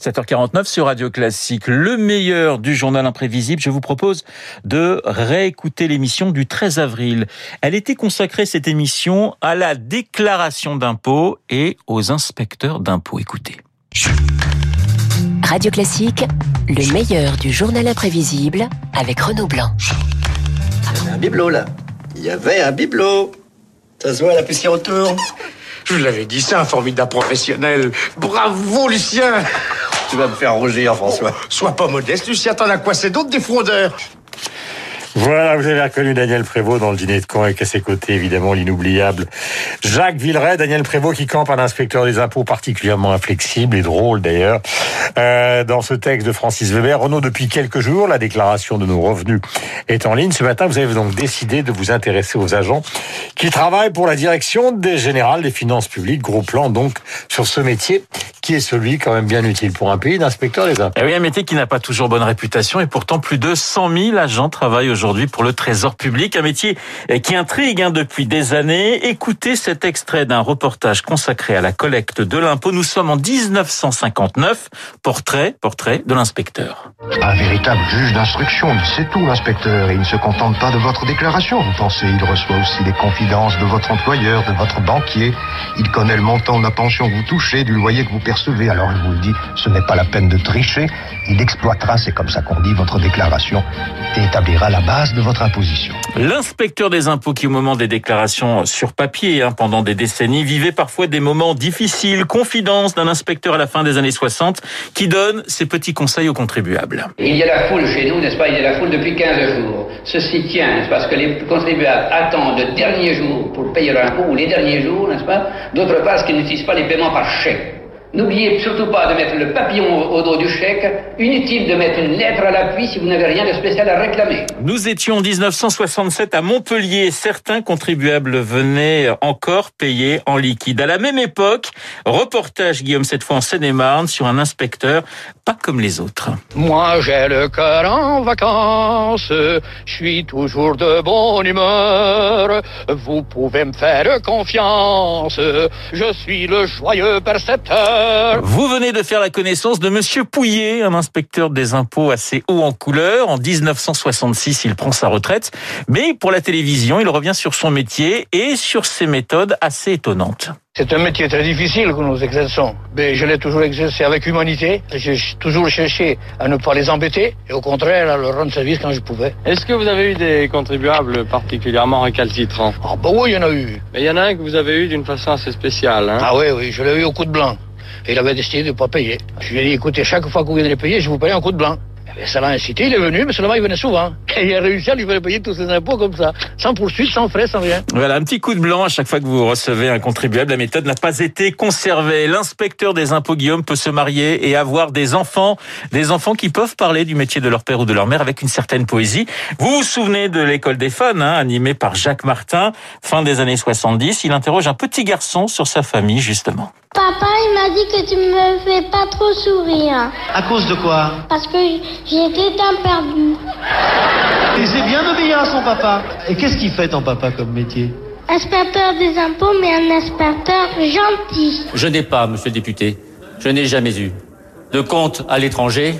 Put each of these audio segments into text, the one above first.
7h49 sur Radio Classique, le meilleur du journal imprévisible. Je vous propose de réécouter l'émission du 13 avril. Elle était consacrée, cette émission, à la déclaration d'impôts et aux inspecteurs d'impôts. Écoutez. Radio Classique, le meilleur du journal imprévisible avec Renaud Blanc. Il y avait un bibelot là. Il y avait un bibelot. Ça se voit la poussière autour. Je vous l'avais dit, c'est un formidable professionnel. Bravo, Lucien Tu vas me faire rougir, François. Sois pas modeste, Lucien, t'en as quoi C'est d'autres des fraudeurs voilà, vous avez reconnu Daniel Prévost dans le dîner de con avec à ses côtés, évidemment, l'inoubliable Jacques Villeray. Daniel Prévost qui campe un inspecteur des impôts particulièrement inflexible et drôle d'ailleurs. Euh, dans ce texte de Francis Weber, Renaud, depuis quelques jours, la déclaration de nos revenus est en ligne. Ce matin, vous avez donc décidé de vous intéresser aux agents qui travaillent pour la direction des générales des finances publiques. Gros plan donc sur ce métier qui est celui quand même bien utile pour un pays d'inspecteur des impôts. Et eh oui, un métier qui n'a pas toujours bonne réputation et pourtant plus de 100 000 agents travaillent aujourd'hui pour le Trésor public, un métier qui intrigue hein, depuis des années. Écoutez cet extrait d'un reportage consacré à la collecte de l'impôt. Nous sommes en 1959. Portrait, portrait de l'inspecteur. Un véritable juge d'instruction, c'est tout l'inspecteur, et il ne se contente pas de votre déclaration. Vous pensez, il reçoit aussi les confidences de votre employeur, de votre banquier. Il connaît le montant de la pension que vous touchez, du loyer que vous percevez. Alors je vous le dis, ce n'est pas la peine de tricher. Il exploitera, c'est comme ça qu'on dit, votre déclaration et établira la base de votre imposition. L'inspecteur des impôts qui, au moment des déclarations sur papier, hein, pendant des décennies, vivait parfois des moments difficiles. Confidence d'un inspecteur à la fin des années 60 qui donne ses petits conseils aux contribuables. Il y a la foule chez nous, n'est-ce pas? Il y a la foule depuis 15 jours. Ceci tient, Parce que les contribuables attendent le dernier jour pour payer leur impôt, ou les derniers jours, n'est-ce pas? D'autre part, parce qu'ils n'utilisent pas les paiements par chèque. N'oubliez surtout pas de mettre le papillon au dos du chèque. Inutile de mettre une lettre à l'appui si vous n'avez rien de spécial à réclamer. Nous étions en 1967 à Montpellier. Certains contribuables venaient encore payer en liquide. À la même époque, reportage Guillaume cette fois en Seine-et-Marne sur un inspecteur pas comme les autres. Moi j'ai le cœur en vacances, je suis toujours de bonne humeur. Vous pouvez me faire confiance, je suis le joyeux percepteur. Vous venez de faire la connaissance de Monsieur Pouillet, un inspecteur des impôts assez haut en couleur. En 1966, il prend sa retraite. Mais pour la télévision, il revient sur son métier et sur ses méthodes assez étonnantes. C'est un métier très difficile que nous exerçons, mais je l'ai toujours exercé avec humanité. J'ai toujours cherché à ne pas les embêter et au contraire à leur rendre service quand je pouvais. Est-ce que vous avez eu des contribuables particulièrement récalcitrants? Ah bah oui, il y en a eu. Mais il y en a un que vous avez eu d'une façon assez spéciale. Hein ah oui, oui, je l'ai eu au coup de blanc. Il avait décidé de ne pas payer. Je lui ai dit, écoutez, chaque fois que vous viendrez payer, je vous paye un coup de blanc. Et ça l'a incité, il est venu, mais seulement il venait souvent. Et il a réussi à lui faire payer tous ses impôts comme ça, sans poursuite, sans frais, sans rien. Voilà, un petit coup de blanc à chaque fois que vous recevez un contribuable. La méthode n'a pas été conservée. L'inspecteur des impôts, Guillaume, peut se marier et avoir des enfants, des enfants qui peuvent parler du métier de leur père ou de leur mère avec une certaine poésie. Vous vous souvenez de l'école des fans, hein, animée par Jacques Martin, fin des années 70. Il interroge un petit garçon sur sa famille, justement. Papa, il m'a dit que tu me fais pas trop sourire. À cause de quoi? Parce que j'étais un perdu. Il s'est bien obéir à son papa. Et qu'est-ce qu'il fait ton papa comme métier? Inspecteur des impôts, mais un inspecteur gentil. Je n'ai pas, monsieur le député, je n'ai jamais eu de compte à l'étranger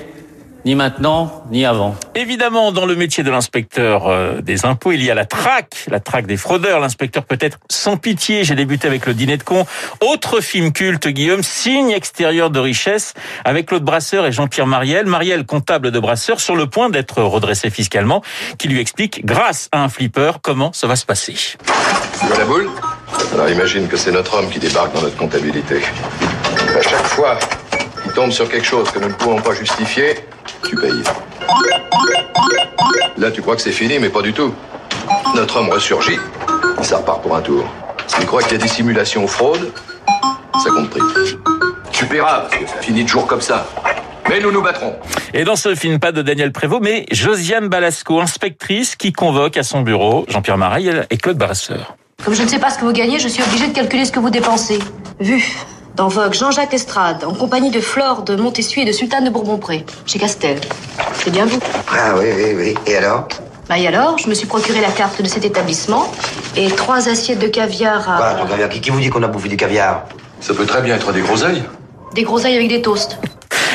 ni maintenant, ni avant. Évidemment, dans le métier de l'inspecteur euh, des impôts, il y a la traque, la traque des fraudeurs. L'inspecteur peut être sans pitié. J'ai débuté avec le dîner de con. Autre film culte, Guillaume, signe extérieur de richesse, avec Claude Brasseur et Jean-Pierre Mariel. Mariel, comptable de Brasseur, sur le point d'être redressé fiscalement, qui lui explique, grâce à un flipper, comment ça va se passer. Tu vois la boule? Alors imagine que c'est notre homme qui débarque dans notre comptabilité. À chaque fois qu'il tombe sur quelque chose que nous ne pouvons pas justifier, tu payes. Là, tu crois que c'est fini, mais pas du tout. Notre homme ressurgit, ça repart pour un tour. S'il croit qu'il y a des simulations ou fraude, ça compte prix. Tu paieras, parce que ça finit toujours comme ça. Mais nous nous battrons. Et dans ce film, pas de Daniel Prévost, mais Josiane Balasco, inspectrice, qui convoque à son bureau Jean-Pierre Mareille et Claude Brasseur. Comme je ne sais pas ce que vous gagnez, je suis obligée de calculer ce que vous dépensez. Vu dans Vogue, Jean-Jacques Estrade, en compagnie de Flore de Montessuie et de Sultane de Bourbon-Pré, chez Castel. C'est bien vous. Ah oui, oui, oui. Et alors Bah et alors, je me suis procuré la carte de cet établissement et trois assiettes de caviar à... Quoi, caviar qui, qui vous dit qu'on a bouffé du caviar? Ça peut très bien être des groseilles. Des groseilles avec des toasts.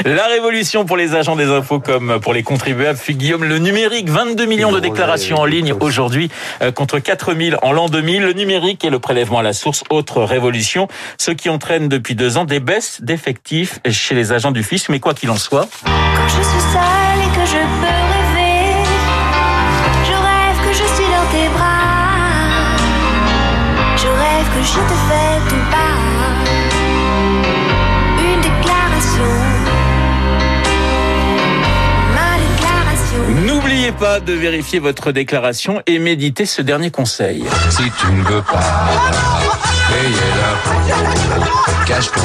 La révolution pour les agents des impôts comme pour les contribuables fut Guillaume le numérique. 22 millions de déclarations en ligne aujourd'hui euh, contre 4000 en l'an 2000. Le numérique et le prélèvement à la source, autre révolution. Ce qui entraîne depuis deux ans des baisses d'effectifs chez les agents du fisc. Mais quoi qu'il en soit. Quand je suis seule et que je peux rêver, je rêve que N'oubliez pas de vérifier votre déclaration et méditez ce dernier conseil. Si tu ne veux pas payer cache ton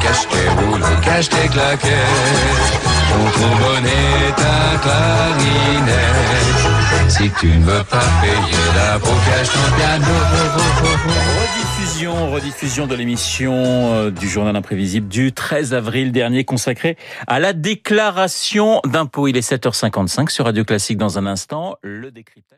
cache tes cache tes claquettes, ton ta clarinette. Si tu ne veux pas payer l'impôt, cache ton piano. Rediffusion, rediffusion de l'émission euh, du journal imprévisible du 13 avril dernier consacrée à la déclaration d'impôt. Il est 7h55 sur Radio Classique dans un instant. Le décryptage.